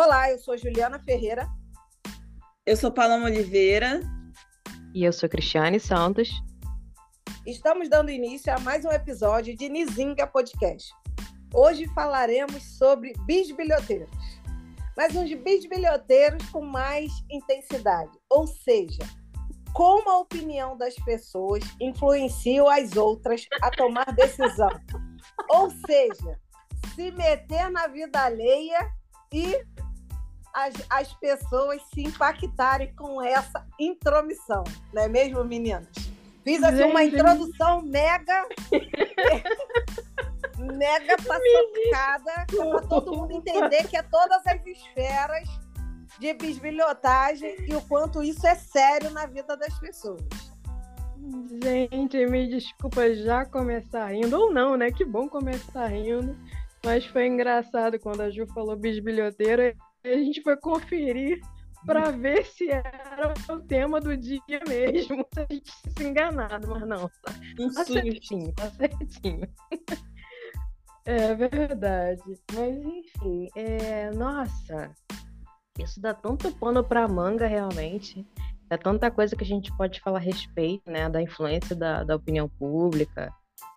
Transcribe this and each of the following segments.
Olá, eu sou Juliana Ferreira. Eu sou Paloma Oliveira. E eu sou Cristiane Santos. Estamos dando início a mais um episódio de Nizinga Podcast. Hoje falaremos sobre bisbilhoteiros, mas uns bisbilhoteiros com mais intensidade, ou seja, como a opinião das pessoas influencia as outras a tomar decisão. ou seja, se meter na vida alheia e as, as pessoas se impactarem com essa intromissão, não é mesmo, meninas? Fiz aqui uma introdução mega. mega passocada, para todo mundo entender que é todas as esferas de bisbilhotagem e o quanto isso é sério na vida das pessoas. Gente, me desculpa já começar rindo, ou não, né? Que bom começar rindo. Mas foi engraçado quando a Ju falou bisbilhoteiro, a gente foi conferir para ver se era o tema do dia mesmo, se a gente se enganado, mas não, tá, tá certinho, tá certinho. É verdade. Mas enfim, é... nossa, isso dá tanto pano para manga realmente. É tanta coisa que a gente pode falar a respeito, né? Da influência da, da opinião pública,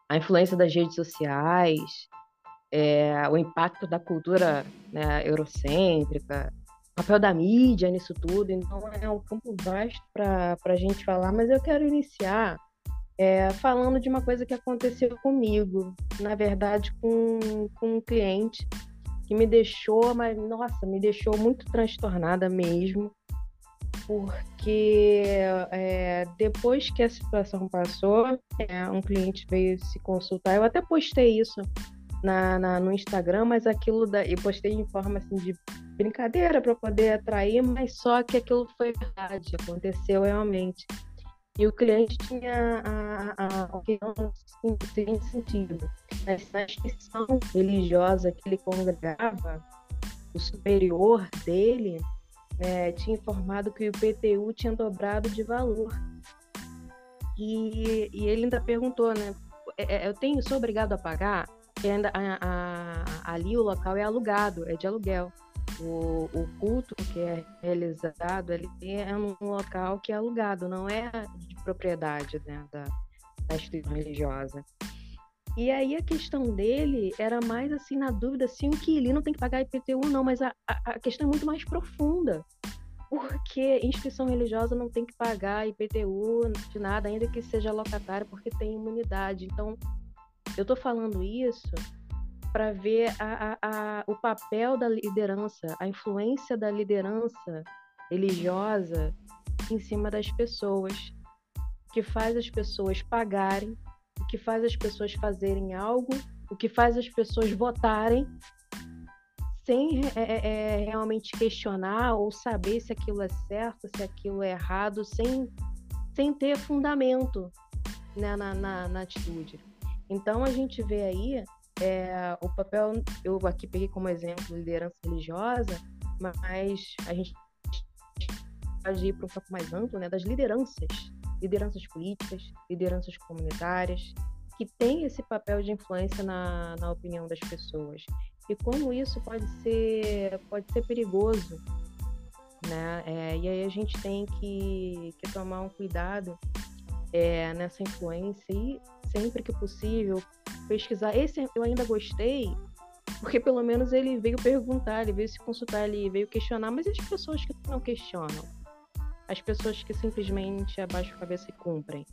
a influência das redes sociais, é, o impacto da cultura né, eurocêntrica, o papel da mídia nisso tudo. Então é um campo vasto para a gente falar, mas eu quero iniciar é, falando de uma coisa que aconteceu comigo, na verdade, com, com um cliente que me deixou, mas nossa, me deixou muito transtornada mesmo, porque é, depois que a situação passou, é, um cliente veio se consultar, eu até postei isso na, na, no Instagram, mas aquilo da, eu postei em forma assim de brincadeira para poder atrair, mas só que aquilo foi verdade, aconteceu realmente. E o cliente tinha a, a opinião no seguinte sentido. Na instituição religiosa que ele congregava, o superior dele é, tinha informado que o IPTU tinha dobrado de valor. E, e ele ainda perguntou, né? É, é, eu tenho, sou obrigado a pagar? Ainda, a, a, ali o local é alugado, é de aluguel. O, o, culto que é realizado ali é um local que é alugado, não é de propriedade né, da, da instituição religiosa. E aí a questão dele era mais assim na dúvida se o inquilino tem que pagar IPTU não, mas a, a, questão é muito mais profunda. Porque instituição religiosa não tem que pagar IPTU de nada, ainda que seja locatário, porque tem imunidade. Então, eu estou falando isso para ver a, a, a, o papel da liderança, a influência da liderança religiosa em cima das pessoas, que faz as pessoas pagarem, o que faz as pessoas fazerem algo, o que faz as pessoas votarem sem é, é, é realmente questionar ou saber se aquilo é certo, se aquilo é errado, sem, sem ter fundamento né, na, na, na atitude. Então a gente vê aí é, o papel, eu aqui peguei como exemplo liderança religiosa, mas a gente pode ir para um campo mais amplo, né, das lideranças, lideranças políticas, lideranças comunitárias, que têm esse papel de influência na, na opinião das pessoas. E como isso pode ser, pode ser perigoso, né? É, e aí a gente tem que, que tomar um cuidado é, nessa influência e sempre que possível pesquisar. Esse eu ainda gostei, porque pelo menos ele veio perguntar, ele veio se consultar, ele veio questionar, mas e as pessoas que não questionam? As pessoas que simplesmente abaixam a cabeça e cumprem.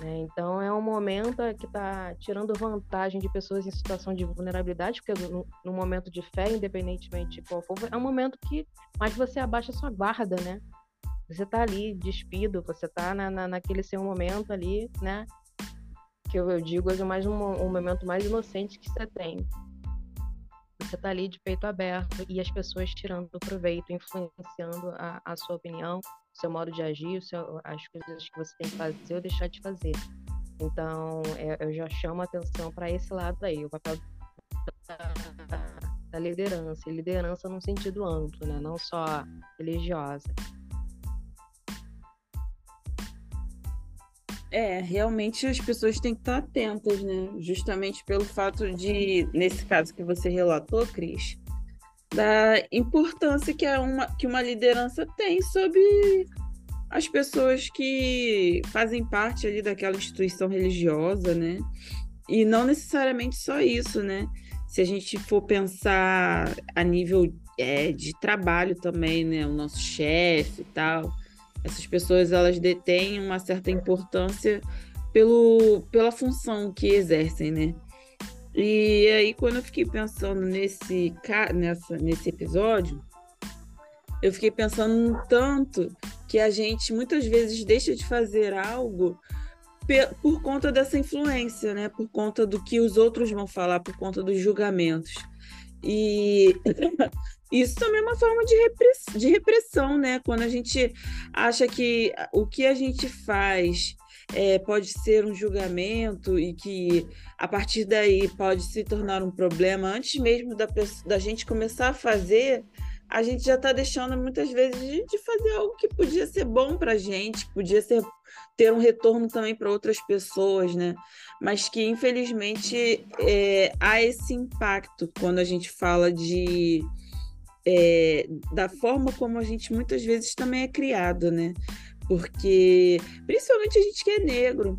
Né? Então é um momento que está tirando vantagem de pessoas em situação de vulnerabilidade, porque no, no, momento de fé, independentemente de qual for, é um momento que mais você abaixa a sua guarda, né? Você está ali despido, você está na, na, naquele seu momento ali, né? Que eu, eu digo é mais um, um momento mais inocente que você tem. Você está ali de peito aberto e as pessoas tirando proveito, influenciando a, a sua opinião, seu modo de agir, seu, as coisas que você tem que fazer ou deixar de fazer. Então, é, eu já chamo a atenção para esse lado aí, o papel da, da liderança, liderança num sentido amplo, né? não só religiosa. É, realmente as pessoas têm que estar atentas, né? Justamente pelo fato de, nesse caso que você relatou, Cris, da importância que, é uma, que uma liderança tem sobre as pessoas que fazem parte ali daquela instituição religiosa, né? E não necessariamente só isso, né? Se a gente for pensar a nível é, de trabalho também, né? O nosso chefe e tal, essas pessoas elas detêm uma certa importância pelo, pela função que exercem, né? E aí, quando eu fiquei pensando nesse, nessa, nesse episódio, eu fiquei pensando no tanto que a gente muitas vezes deixa de fazer algo por conta dessa influência, né? Por conta do que os outros vão falar, por conta dos julgamentos. E isso também é uma forma de, repress de repressão, né? Quando a gente acha que o que a gente faz é, pode ser um julgamento e que a partir daí pode se tornar um problema antes mesmo da, da gente começar a fazer, a gente já está deixando muitas vezes de, de, fazer algo que podia ser bom para a gente, podia ser ter um retorno também para outras pessoas, né? Mas que infelizmente é, há esse impacto quando a gente fala de é, da forma como a gente muitas vezes também é criado, né? Porque, principalmente a gente que é negro,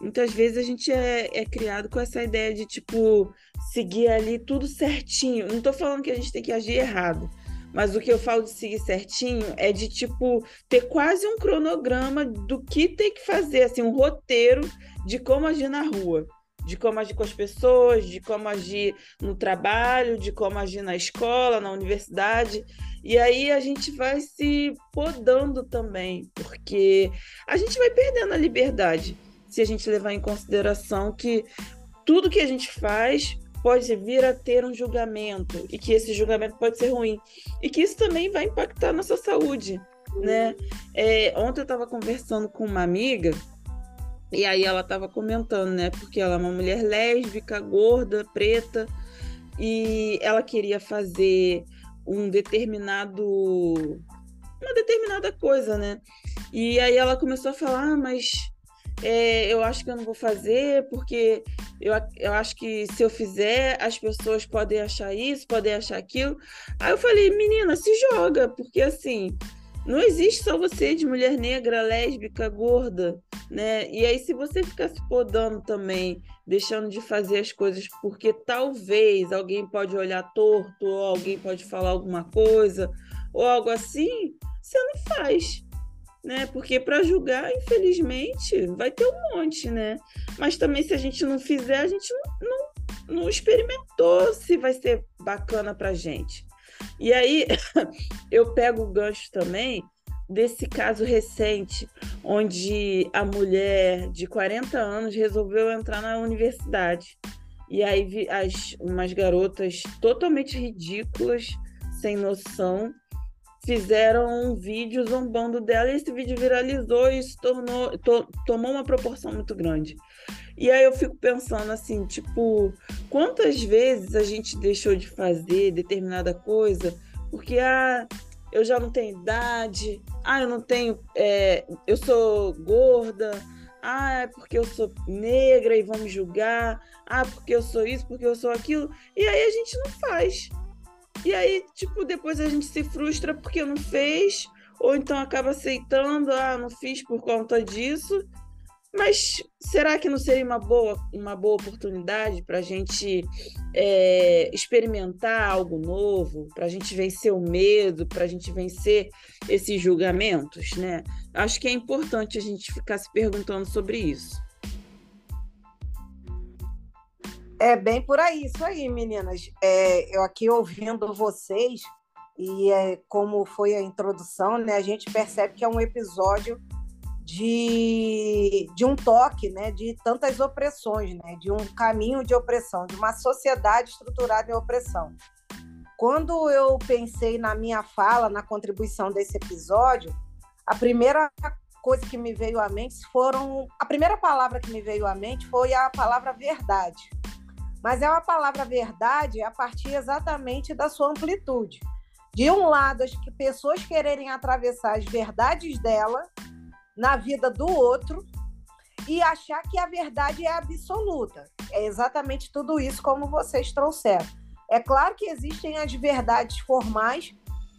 muitas vezes a gente é, é, criado com essa ideia de, tipo, seguir ali tudo certinho. Não estou falando que a gente tem que agir errado, mas o que eu falo de seguir certinho é de, tipo, ter quase um cronograma do que tem que fazer, assim, um roteiro de como agir na rua de como agir com as pessoas, de como agir no trabalho, de como agir na escola, na universidade. E aí a gente vai se podando também, porque a gente vai perdendo a liberdade se a gente levar em consideração que tudo que a gente faz pode vir a ter um julgamento e que esse julgamento pode ser ruim e que isso também vai impactar a nossa saúde, né? É, ontem eu estava conversando com uma amiga e aí ela estava comentando, né? Porque ela é uma mulher lésbica, gorda, preta, e ela queria fazer um determinado uma determinada coisa, né? E aí ela começou a falar, ah, mas é, eu acho que eu não vou fazer porque eu, eu acho que se eu fizer as pessoas podem achar isso, podem achar aquilo. Aí eu falei, menina, se joga, porque assim não existe só você de mulher negra, lésbica, gorda, né? E aí, se você ficar se podando também, deixando de fazer as coisas porque talvez alguém pode olhar torto, ou alguém pode falar alguma coisa, ou algo assim, você não faz. Né? Porque para julgar, infelizmente, vai ter um monte, né? Mas também se a gente não fizer, a gente não, não, não experimentou se vai ser bacana pra gente. E aí eu pego o gancho também desse caso recente, onde a mulher de 40 anos resolveu entrar na universidade. E aí as, umas garotas totalmente ridículas, sem noção, fizeram um vídeo zombando dela e esse vídeo viralizou e isso tornou, to, tomou uma proporção muito grande. E aí eu fico pensando assim, tipo, quantas vezes a gente deixou de fazer determinada coisa porque ah, eu já não tenho idade, ah, eu não tenho, é, eu sou gorda, ah, é porque eu sou negra e vão me julgar, ah, porque eu sou isso, porque eu sou aquilo, e aí a gente não faz. E aí, tipo, depois a gente se frustra porque não fez, ou então acaba aceitando, ah, não fiz por conta disso. Mas será que não seria uma boa, uma boa oportunidade para a gente é, experimentar algo novo, para a gente vencer o medo, para a gente vencer esses julgamentos, né? Acho que é importante a gente ficar se perguntando sobre isso. É bem por aí, isso aí, meninas. É, eu aqui ouvindo vocês, e é, como foi a introdução, né, a gente percebe que é um episódio de, de um toque, né, de tantas opressões, né, de um caminho de opressão, de uma sociedade estruturada em opressão. Quando eu pensei na minha fala, na contribuição desse episódio, a primeira coisa que me veio à mente foram. A primeira palavra que me veio à mente foi a palavra verdade mas é uma palavra verdade a partir exatamente da sua amplitude. De um lado, as pessoas quererem atravessar as verdades dela na vida do outro e achar que a verdade é absoluta. É exatamente tudo isso como vocês trouxeram. É claro que existem as verdades formais,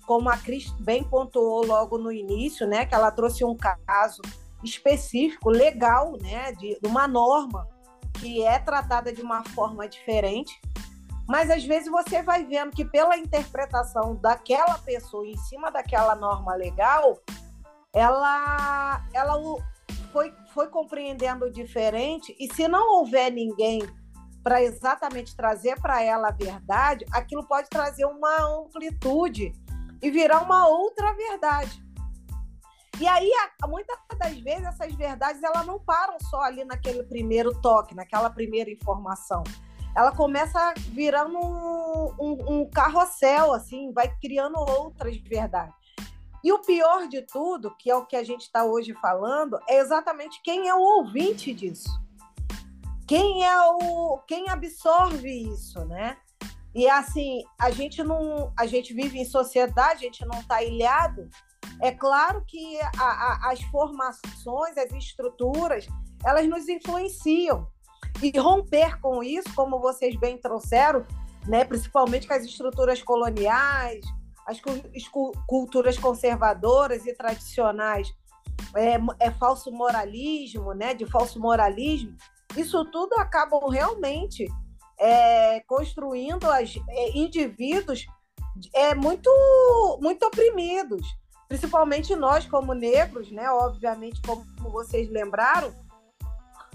como a Cris bem pontuou logo no início, né, que ela trouxe um caso específico, legal, né, de, uma norma que é tratada de uma forma diferente, mas às vezes você vai vendo que pela interpretação daquela pessoa em cima daquela norma legal, ela, ela foi, foi compreendendo diferente, e se não houver ninguém para exatamente trazer para ela a verdade, aquilo pode trazer uma amplitude e virar uma outra verdade. E aí, muitas das vezes, essas verdades elas não param só ali naquele primeiro toque, naquela primeira informação. Ela começa virando um, um, um carrossel, assim, vai criando outras verdades. E o pior de tudo, que é o que a gente está hoje falando, é exatamente quem é o ouvinte disso. Quem é o quem absorve isso, né? E assim, a gente não, a gente vive em sociedade, a gente não está ilhado. É claro que a, a, as formações, as estruturas, elas nos influenciam. E romper com isso, como vocês bem trouxeram, né, principalmente com as estruturas coloniais, as culturas conservadoras e tradicionais. É, é, falso moralismo, né, de falso moralismo, isso tudo acabam realmente é, construindo as, é, indivíduos é, muito, muito oprimidos, principalmente nós como negros, né, obviamente, como vocês lembraram,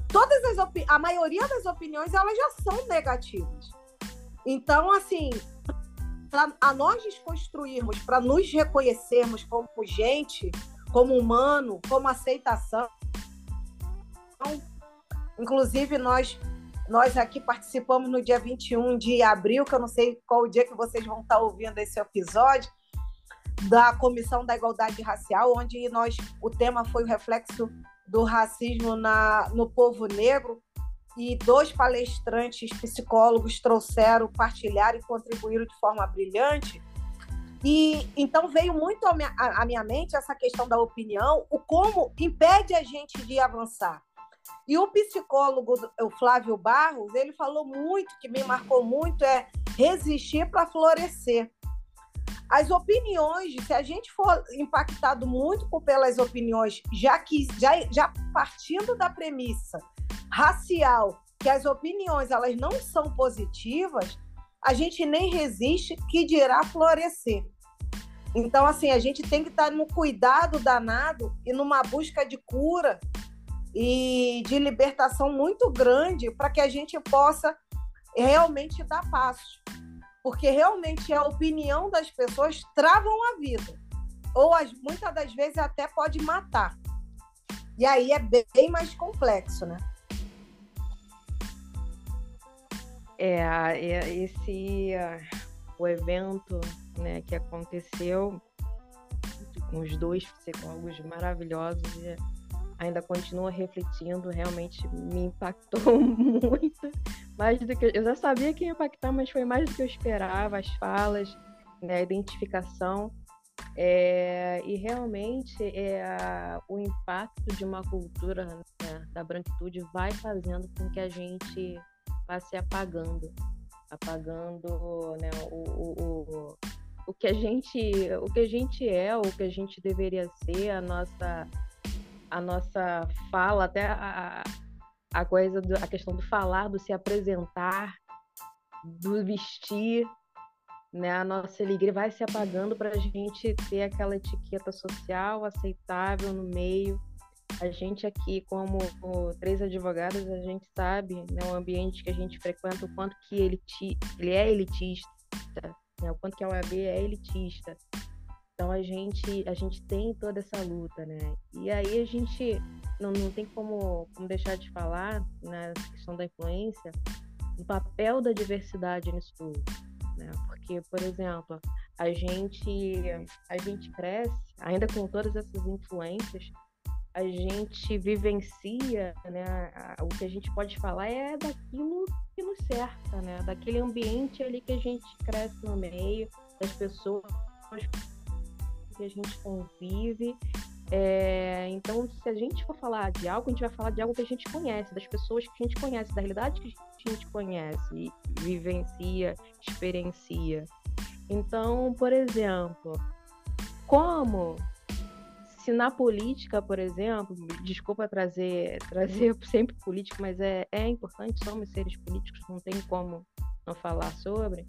todas as a maioria das opiniões elas já são negativas. Então, assim, para a nós desconstruirmos, para nos reconhecermos como gente, como humano, como aceitação. Inclusive, nós, nós aqui participamos no dia 21 de abril, que eu não sei qual o dia que vocês vão estar ouvindo esse episódio, da Comissão da Igualdade Racial, onde nós, o tema foi o reflexo do racismo na, no povo negro, e dois palestrantes psicólogos trouxeram, partilharam e contribuíram de forma brilhante. E então veio muito à minha, à minha mente essa questão da opinião, o como impede a gente de avançar. E o psicólogo, o Flávio Barros, ele falou muito, que me marcou muito, é resistir para florescer. As opiniões, se a gente for impactado muito pelas opiniões, já que já, já partindo da premissa racial, que as opiniões elas não são positivas, a gente nem resiste, que dirá florescer. Então, assim, a gente tem que estar no cuidado danado e numa busca de cura e de libertação muito grande para que a gente possa realmente dar passos. Porque realmente a opinião das pessoas travam a vida. Ou as, muitas das vezes até pode matar. E aí é bem mais complexo, né? É, é esse o evento né, que aconteceu com os dois psicólogos maravilhosos e ainda continua refletindo, realmente me impactou muito, mais do que eu já sabia que ia impactar, mas foi mais do que eu esperava, as falas, né, a identificação é, e realmente é, o impacto de uma cultura né, da branquitude vai fazendo com que a gente vá se apagando, apagando né, o, o, o, o, que a gente, o que a gente é, o que a gente deveria ser, a nossa, a nossa fala, até a, a coisa, do, a questão do falar, do se apresentar, do vestir, né? A nossa alegria vai se apagando para a gente ter aquela etiqueta social aceitável no meio a gente aqui, como três advogados, a gente sabe né, o ambiente que a gente frequenta, o quanto que ele, ele é elitista, né, o quanto que a OAB é elitista. Então a gente, a gente tem toda essa luta, né? E aí a gente não, não tem como, como deixar de falar na né, questão da influência, o papel da diversidade nisso tudo, né? Porque, por exemplo, a gente, a gente cresce ainda com todas essas influências, a gente vivencia, né? O que a gente pode falar é daquilo que nos cerca, né? Daquele ambiente ali que a gente cresce no meio, das pessoas que a gente convive. É, então, se a gente for falar de algo, a gente vai falar de algo que a gente conhece, das pessoas que a gente conhece, da realidade que a gente conhece. Vivencia, experiencia. Então, por exemplo, como se na política, por exemplo, desculpa trazer, trazer sempre política, mas é, é importante, somos seres políticos, não tem como não falar sobre,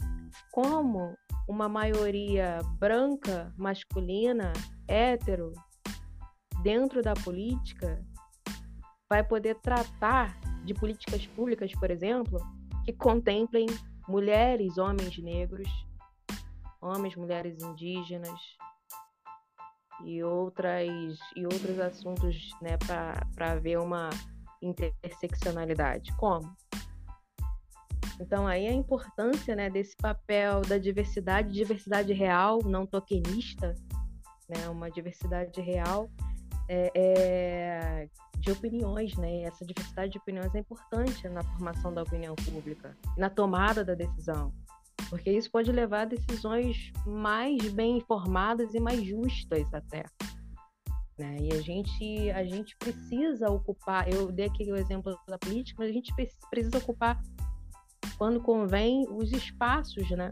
como uma maioria branca, masculina, hétero, dentro da política, vai poder tratar de políticas públicas, por exemplo, que contemplem mulheres, homens negros, homens, mulheres indígenas, e outras e outros assuntos né, para ver uma interseccionalidade. Como? Então aí a importância né, desse papel da diversidade, diversidade real, não tokenista, né, uma diversidade real é, é, de opiniões, né? Essa diversidade de opiniões é importante na formação da opinião pública, na tomada da decisão porque isso pode levar a decisões mais bem informadas e mais justas até. Né? E a gente, a gente precisa ocupar, eu dei aqui o exemplo da política, mas a gente precisa ocupar, quando convém, os espaços, né?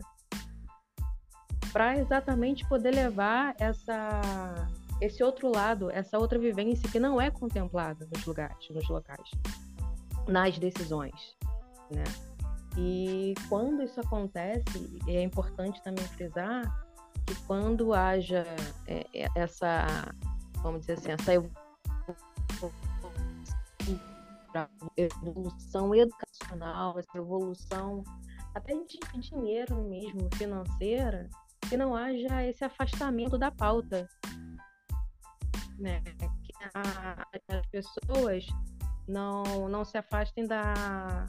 Para exatamente poder levar essa, esse outro lado, essa outra vivência que não é contemplada nos lugares, nos locais, nas decisões, né? E quando isso acontece, é importante também frisar que quando haja é, é essa, vamos dizer assim, essa evolução educacional, essa evolução até de dinheiro mesmo, financeira, que não haja esse afastamento da pauta. Né? Que a, as pessoas não, não se afastem da,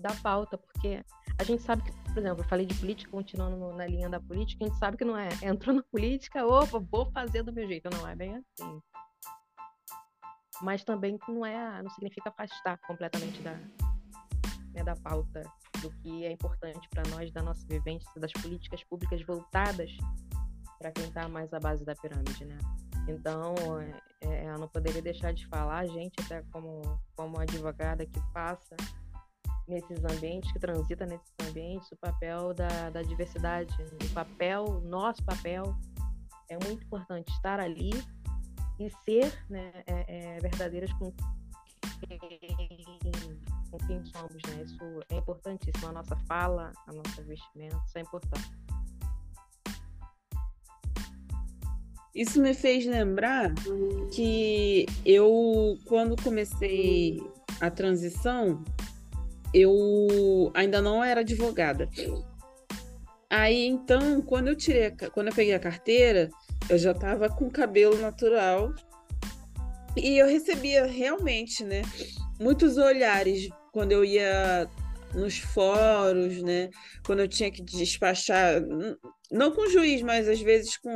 da pauta, porque a gente sabe que, por exemplo, eu falei de política, continuando na linha da política, a gente sabe que não é entrou na política, opa, vou fazer do meu jeito. Não é bem assim. Mas também não é, não significa afastar completamente da, né, da pauta do que é importante para nós, da nossa vivência, das políticas públicas voltadas para quem está mais à base da pirâmide, né? Então, é, é, eu não poderia deixar de falar, gente, até como, como advogada que passa nesses ambientes, que transita nesses ambientes, o papel da, da diversidade, o papel, nosso papel, é muito importante estar ali e ser né, é, é, verdadeiras com quem, com quem somos. Né? Isso é importantíssimo. A nossa fala, a nossa vestimenta, isso é importante. Isso me fez lembrar que eu, quando comecei a transição, eu ainda não era advogada. Aí então, quando eu tirei, quando eu peguei a carteira, eu já estava com cabelo natural e eu recebia realmente, né, muitos olhares quando eu ia nos fóruns, né, quando eu tinha que despachar, não com juiz, mas às vezes com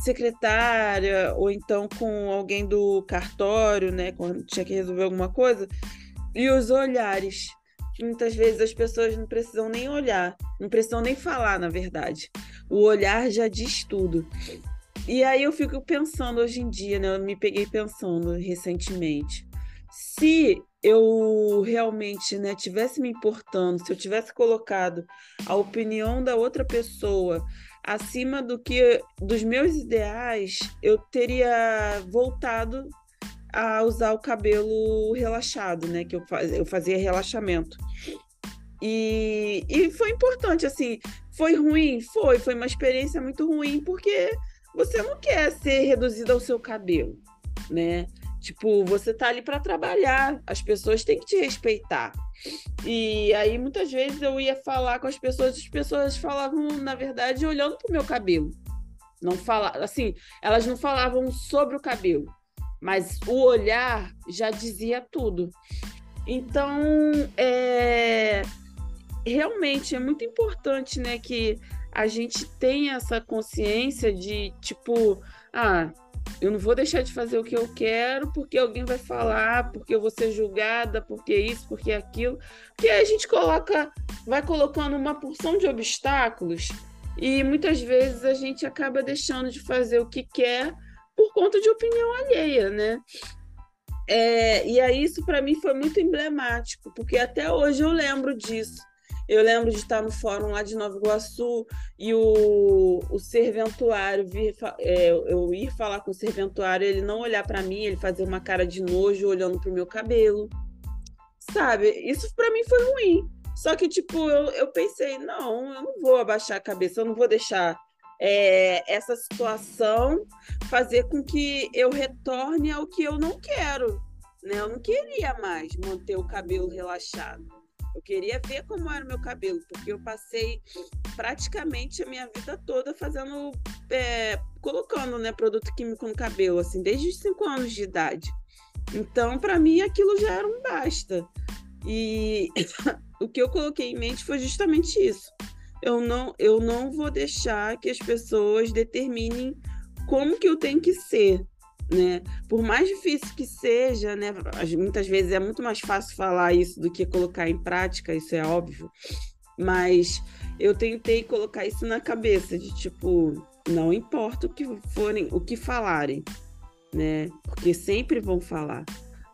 secretária ou então com alguém do cartório, né, quando tinha que resolver alguma coisa, e os olhares muitas vezes as pessoas não precisam nem olhar, não precisam nem falar, na verdade. O olhar já diz tudo. E aí eu fico pensando hoje em dia, né? Eu me peguei pensando recentemente. Se eu realmente né, tivesse me importando, se eu tivesse colocado a opinião da outra pessoa acima do que dos meus ideais, eu teria voltado a usar o cabelo relaxado, né? Que eu fazia, eu fazia relaxamento. E, e foi importante, assim, foi ruim? Foi, foi uma experiência muito ruim, porque você não quer ser reduzido ao seu cabelo, né? Tipo, você tá ali para trabalhar, as pessoas têm que te respeitar. E aí, muitas vezes, eu ia falar com as pessoas, as pessoas falavam, na verdade, olhando pro meu cabelo. Não fala, assim, elas não falavam sobre o cabelo, mas o olhar já dizia tudo. Então, é, realmente é muito importante, né, que a gente tenha essa consciência de tipo, ah, eu não vou deixar de fazer o que eu quero porque alguém vai falar, porque eu vou ser julgada, porque isso, porque aquilo. Porque a gente coloca, vai colocando uma porção de obstáculos e muitas vezes a gente acaba deixando de fazer o que quer por conta de opinião alheia, né? É, e aí isso para mim foi muito emblemático, porque até hoje eu lembro disso. Eu lembro de estar no fórum lá de Nova Iguaçu e o, o serventuário vir, é, eu ir falar com o serventuário, ele não olhar para mim, ele fazer uma cara de nojo olhando pro meu cabelo. Sabe? Isso para mim foi ruim. Só que, tipo, eu, eu pensei, não, eu não vou abaixar a cabeça, eu não vou deixar é, essa situação fazer com que eu retorne ao que eu não quero. Né? Eu não queria mais manter o cabelo relaxado. Eu queria ver como era o meu cabelo, porque eu passei praticamente a minha vida toda fazendo, é, colocando né, produto químico no cabelo, assim, desde os 5 anos de idade. Então, para mim, aquilo já era um basta. E o que eu coloquei em mente foi justamente isso. Eu não, eu não vou deixar que as pessoas determinem como que eu tenho que ser, né? Por mais difícil que seja, né? Muitas vezes é muito mais fácil falar isso do que colocar em prática, isso é óbvio. Mas eu tentei colocar isso na cabeça de tipo, não importa o que forem, o que falarem, né? Porque sempre vão falar,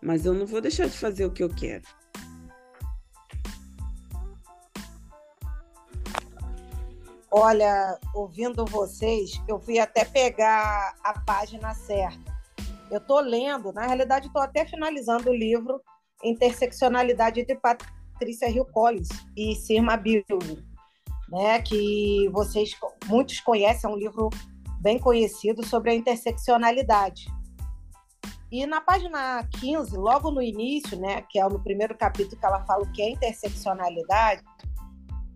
mas eu não vou deixar de fazer o que eu quero. Olha, ouvindo vocês, eu fui até pegar a página certa. Eu estou lendo, na realidade, estou até finalizando o livro Interseccionalidade de Patrícia Hill Collins e Sirma Billy, né? Que vocês muitos conhecem, é um livro bem conhecido sobre a interseccionalidade. E na página 15, logo no início, né, que é no primeiro capítulo que ela fala o que é interseccionalidade,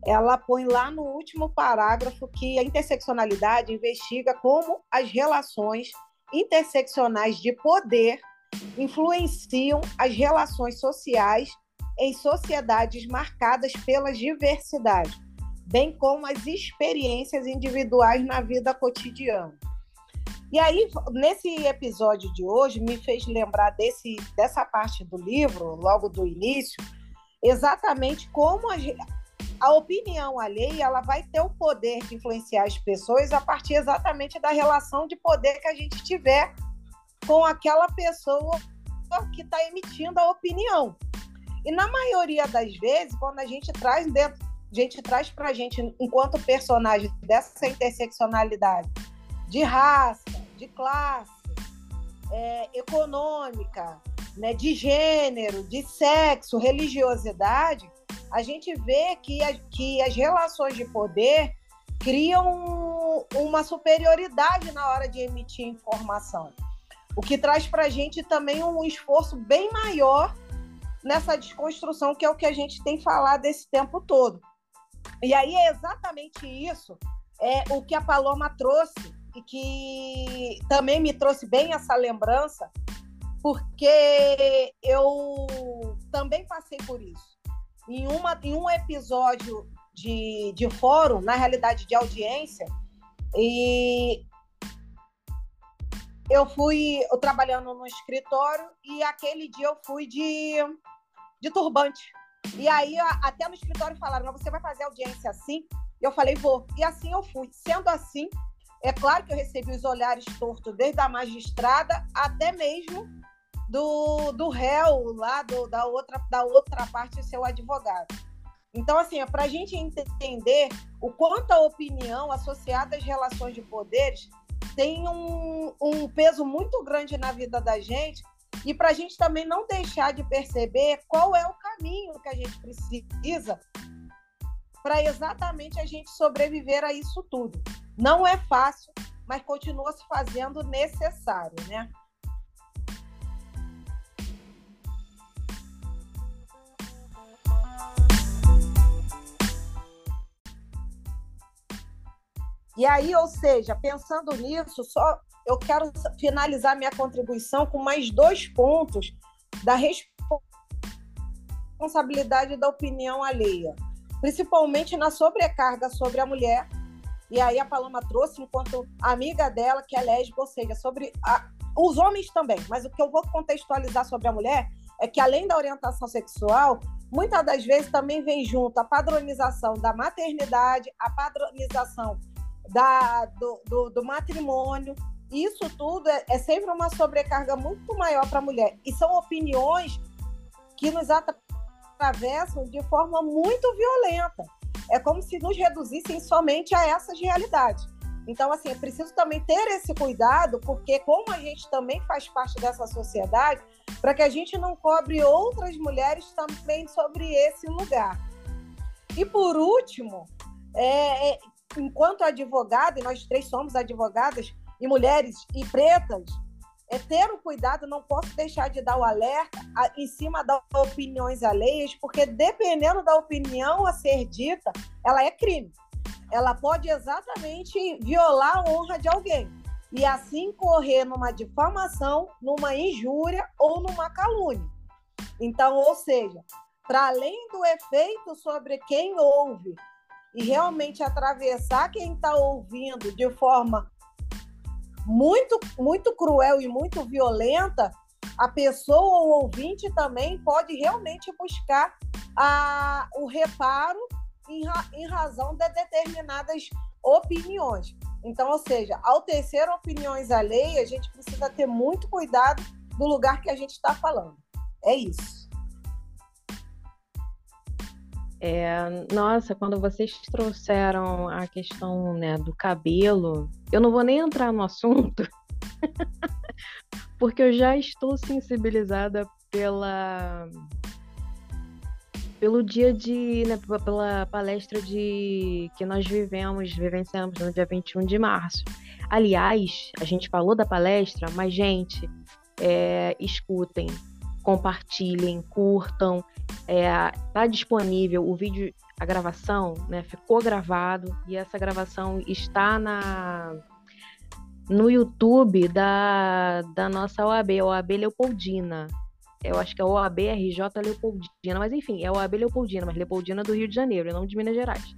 ela põe lá no último parágrafo que a interseccionalidade investiga como as relações interseccionais de poder influenciam as relações sociais em sociedades marcadas pela diversidade, bem como as experiências individuais na vida cotidiana. E aí, nesse episódio de hoje, me fez lembrar desse, dessa parte do livro, logo do início, exatamente como a, a opinião alheia ela vai ter o poder de influenciar as pessoas a partir exatamente da relação de poder que a gente tiver com aquela pessoa que está emitindo a opinião. E na maioria das vezes, quando a gente traz dentro, a gente traz para a gente, enquanto personagem dessa interseccionalidade de raça, de classe, é, econômica, né, de gênero, de sexo, religiosidade, a gente vê que, a, que as relações de poder criam uma superioridade na hora de emitir informação. O que traz para a gente também um esforço bem maior nessa desconstrução, que é o que a gente tem falado esse tempo todo. E aí é exatamente isso é o que a Paloma trouxe e que também me trouxe bem essa lembrança, porque eu também passei por isso em, uma, em um episódio de, de fórum, na realidade de audiência, e eu fui eu trabalhando no escritório e aquele dia eu fui de, de turbante. E aí, até no escritório falaram: você vai fazer audiência assim? Eu falei: vou. E assim eu fui. Sendo assim, é claro que eu recebi os olhares tortos desde a magistrada até mesmo do, do réu lá do, da, outra, da outra parte seu advogado. Então, assim, é para a gente entender o quanto a opinião associada às relações de poderes tem um, um peso muito grande na vida da gente e para a gente também não deixar de perceber qual é o caminho que a gente precisa para exatamente a gente sobreviver a isso tudo. Não é fácil, mas continua se fazendo necessário, né? E aí, ou seja, pensando nisso, só eu quero finalizar minha contribuição com mais dois pontos da responsabilidade da opinião alheia, principalmente na sobrecarga sobre a mulher. E aí a Paloma trouxe enquanto amiga dela, que é lésbica, ou seja, sobre a, os homens também. Mas o que eu vou contextualizar sobre a mulher é que além da orientação sexual, muitas das vezes também vem junto a padronização da maternidade, a padronização da, do, do, do matrimônio. Isso tudo é, é, sempre uma sobrecarga muito maior para a mulher. E são opiniões que nos atravessam de forma muito violenta. É como se nos reduzissem somente a essas realidades. Então, assim, é preciso também ter esse cuidado, porque como a gente também faz parte dessa sociedade, para que a gente não cobre outras mulheres também sobre esse lugar. E por último, é, é, enquanto advogada, e nós três somos advogadas, e mulheres e pretas, é ter o cuidado, não posso deixar de dar o alerta a, em cima das opiniões alheias, porque dependendo da opinião a ser dita, ela é crime ela pode exatamente violar a honra de alguém e assim correr numa difamação, numa injúria ou numa calúnia. Então, ou seja, para além do efeito sobre quem ouve e realmente atravessar quem está ouvindo de forma muito, muito cruel e muito violenta, a pessoa ou ouvinte também pode realmente buscar a, o reparo em, ra em razão de determinadas opiniões. Então, ou seja, ao tecer opiniões alheias, a gente precisa ter muito cuidado do lugar que a gente está falando. É isso. É, nossa, quando vocês trouxeram a questão né, do cabelo, eu não vou nem entrar no assunto, porque eu já estou sensibilizada pela pelo dia de, né, pela palestra de que nós vivemos, vivenciamos no dia 21 de março. Aliás, a gente falou da palestra, mas, gente, é, escutem, compartilhem, curtam. É, tá disponível o vídeo, a gravação, né? Ficou gravado e essa gravação está na no YouTube da, da nossa OAB, OAB Leopoldina eu acho que é OAB RJ Leopoldina, mas enfim, é OAB Leopoldina, mas Leopoldina do Rio de Janeiro, não de Minas Gerais.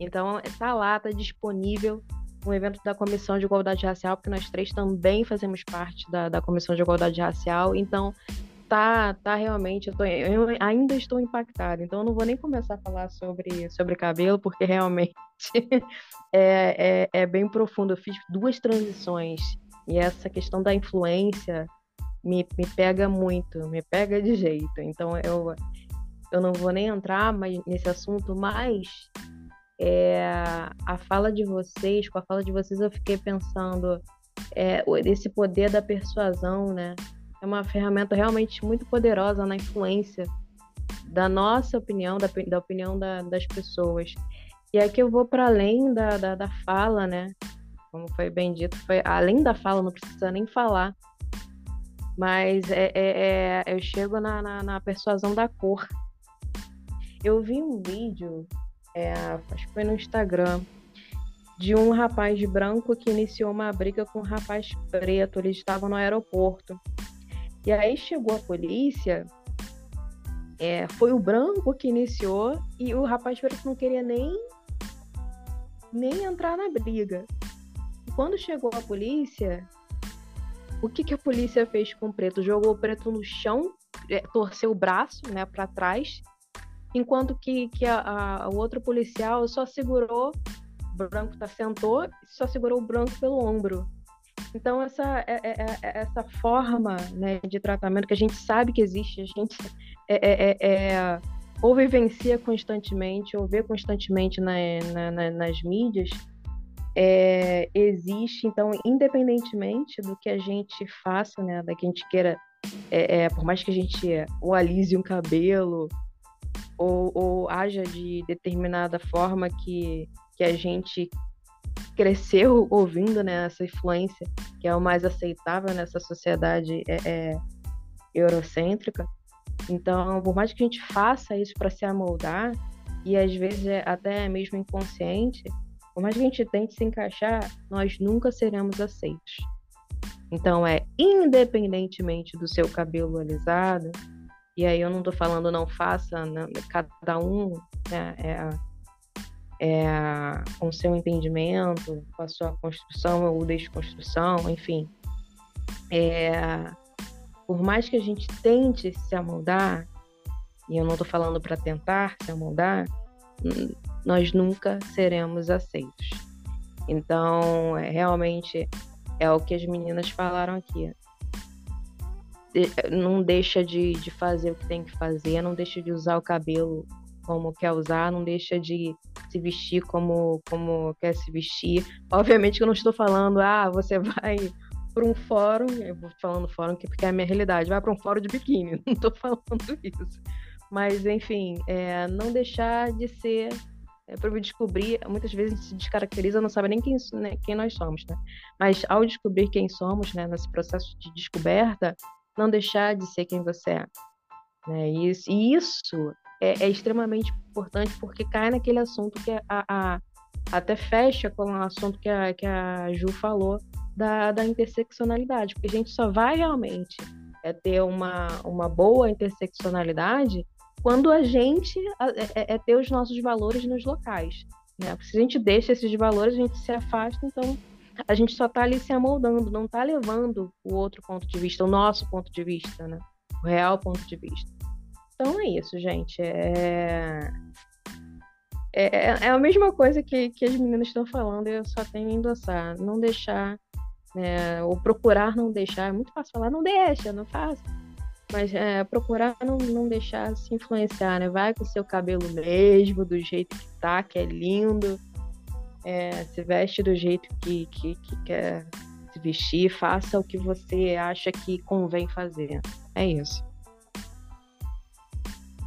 Então, está lá, está disponível um evento da Comissão de Igualdade Racial, porque nós três também fazemos parte da, da Comissão de Igualdade Racial, então tá, tá realmente, eu, tô, eu ainda estou impactada, então eu não vou nem começar a falar sobre, sobre cabelo, porque realmente é, é, é bem profundo. Eu fiz duas transições e essa questão da influência me, me pega muito, me pega de jeito. Então eu, eu não vou nem entrar mais nesse assunto, mas é, a fala de vocês, com a fala de vocês, eu fiquei pensando é, esse poder da persuasão, né? É uma ferramenta realmente muito poderosa na influência da nossa opinião, da, da opinião da, das pessoas. E aqui eu vou para além da, da, da, fala, né? Como foi bem dito, foi além da fala, não precisa nem falar. Mas é, é, é eu chego na, na, na, persuasão da cor. Eu vi um vídeo, é, acho que foi no Instagram, de um rapaz branco que iniciou uma briga com um rapaz preto. Eles estavam no aeroporto. E aí chegou a polícia. É, foi o branco que iniciou e o rapaz preto não queria nem nem entrar na briga. E quando chegou a polícia, o que, que a polícia fez com o preto? Jogou o preto no chão, é, torceu o braço né, para trás, enquanto que, que a, a, o outro policial só segurou, o branco tá, sentou, só segurou o branco pelo ombro. Então, essa, é, é, é, é essa forma né, de tratamento que a gente sabe que existe, a gente é, é, ou vivencia constantemente, ou vê constantemente na, na, na, nas mídias, é, existe, então, independentemente do que a gente faça, né, da que a gente queira, é, é, por mais que a gente ou alise um cabelo, ou, ou haja de determinada forma que, que a gente cresceu ouvindo né, essa influência, que é o mais aceitável nessa sociedade é, é, eurocêntrica. Então, por mais que a gente faça isso para se amoldar, e às vezes é até mesmo inconsciente, por mais que a gente tente se encaixar, nós nunca seremos aceitos. Então, é independentemente do seu cabelo alisado, e aí eu não estou falando não faça, cada um né, é, é, com seu entendimento, com a sua construção ou desconstrução, enfim. É, por mais que a gente tente se amoldar, e eu não estou falando para tentar se amoldar, nós nunca seremos aceitos. Então, é, realmente é o que as meninas falaram aqui. não deixa de, de fazer o que tem que fazer, não deixa de usar o cabelo como quer usar, não deixa de se vestir como, como quer se vestir. Obviamente que eu não estou falando, ah, você vai para um fórum, eu vou falando fórum porque é a minha realidade, vai para um fórum de biquíni, não estou falando isso. Mas, enfim, é, não deixar de ser é, para descobrir, muitas vezes a gente se descaracteriza, não sabe nem quem, né, quem nós somos, né? Mas ao descobrir quem somos, né, nesse processo de descoberta, não deixar de ser quem você é. Né? Isso, e isso é, é, extremamente importante porque cai naquele assunto que a, a, até fecha com o assunto que a, que a Ju falou da, da interseccionalidade, porque a gente só vai realmente é, ter uma, uma boa interseccionalidade quando a gente é, é, é, ter os nossos valores nos locais. Né? Porque se a gente deixa esses valores, a gente se afasta, então a gente só está ali se amoldando, não está levando o outro ponto de vista, o nosso ponto de vista, né? o real ponto de vista. Então é isso, gente. É, é, é a mesma coisa que, que as meninas estão falando, eu só tenho a endossar. Não deixar, né, ou procurar não deixar. É muito fácil falar, não deixa, não faça. Mas é, procurar não, não deixar se influenciar, né? Vai com o seu cabelo mesmo, do jeito que tá, que é lindo. É, se veste do jeito que, que, que quer se vestir, faça o que você acha que convém fazer. É isso.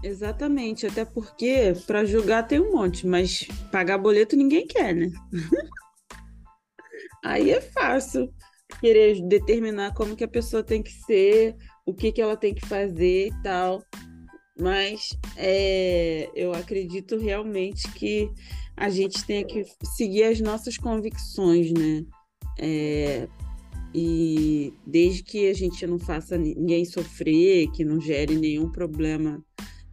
Exatamente, até porque para julgar tem um monte, mas pagar boleto ninguém quer, né? Aí é fácil querer determinar como que a pessoa tem que ser, o que que ela tem que fazer e tal. Mas é, eu acredito realmente que a gente tem que seguir as nossas convicções, né? É, e desde que a gente não faça ninguém sofrer, que não gere nenhum problema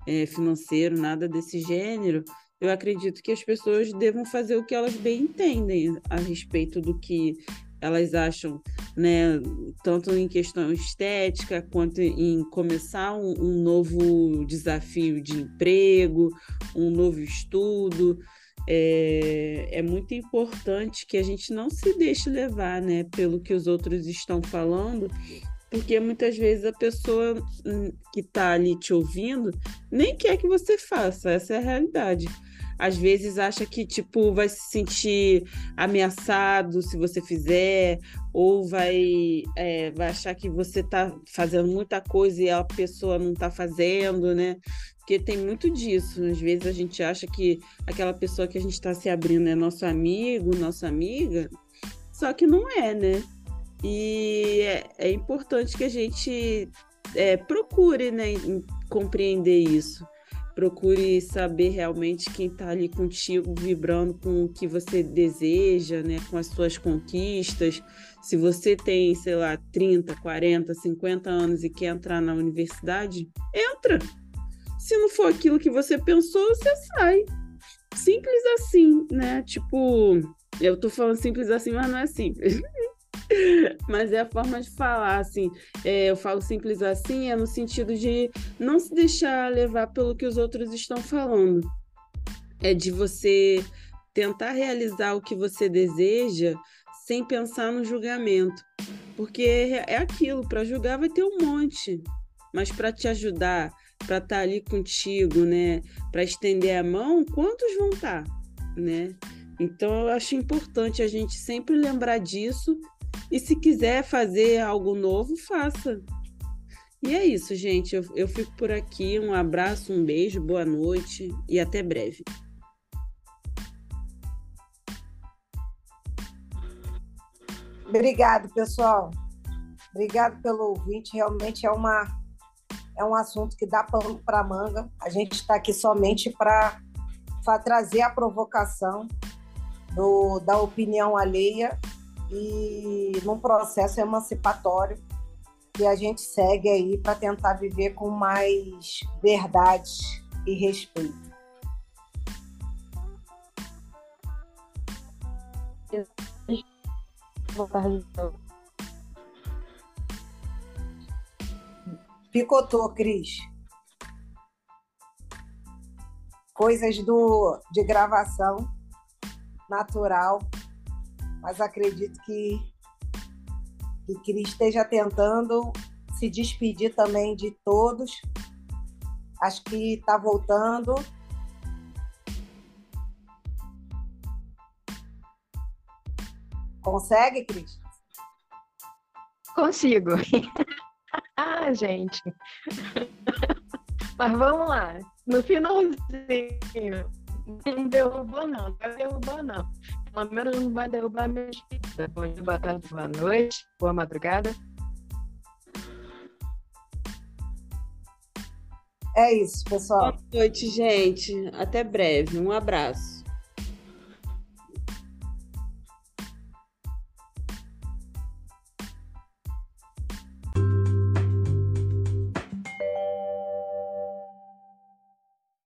é, financeiro, nada desse gênero, eu acredito que as pessoas devam fazer o que elas bem entendem a respeito do que elas acham, né, tanto em questão estética quanto em começar um, um novo desafio de emprego, um novo estudo. É, é, muito importante que a gente não se deixe levar, né, pelo que os outros estão falando porque muitas vezes a pessoa hum, que está ali te ouvindo nem quer que você faça, essa é a realidade. Às vezes acha que tipo vai se sentir ameaçado se você fizer, ou vai, é, vai achar que você está fazendo muita coisa e a pessoa não está fazendo, né? Porque tem muito disso. Às vezes a gente acha que aquela pessoa que a gente está se abrindo é nosso amigo, nossa amiga, só que não é, né? E é, é importante que a gente é, procure né, compreender isso. Procure saber realmente quem está ali contigo, vibrando com o que você deseja, né, com as suas conquistas. Se você tem, sei lá, 30, 40, 50 anos e quer entrar na universidade, entra. Se não for aquilo que você pensou, você sai. Simples assim, né? Tipo, eu tô falando simples assim, mas não é simples. Mas é a forma de falar, assim. É, eu falo simples assim, é no sentido de não se deixar levar pelo que os outros estão falando. É de você tentar realizar o que você deseja sem pensar no julgamento. Porque é aquilo, para julgar vai ter um monte. Mas para te ajudar, para estar tá ali contigo, né? Para estender a mão, quantos vão estar, tá, né? Então eu acho importante a gente sempre lembrar disso e se quiser fazer algo novo, faça. E é isso, gente. Eu, eu fico por aqui. Um abraço, um beijo, boa noite e até breve. Obrigado, pessoal. Obrigado pelo ouvinte. Realmente é uma é um assunto que dá pano para manga. A gente está aqui somente para trazer a provocação do, da opinião alheia e num processo emancipatório que a gente segue aí para tentar viver com mais verdade e respeito. Picotou, Cris. Coisas do, de gravação natural mas acredito que, que Cris esteja tentando se despedir também de todos. Acho que está voltando. Consegue, Cris? Consigo. ah, gente. Mas vamos lá. No finalzinho, não derrubou, não. Não vai derrubar, não. Pelo menos não vai derrubar a minha vida. Bom dia, boa tarde, boa noite, boa madrugada. É isso, pessoal. Boa noite, gente. Até breve. Um abraço.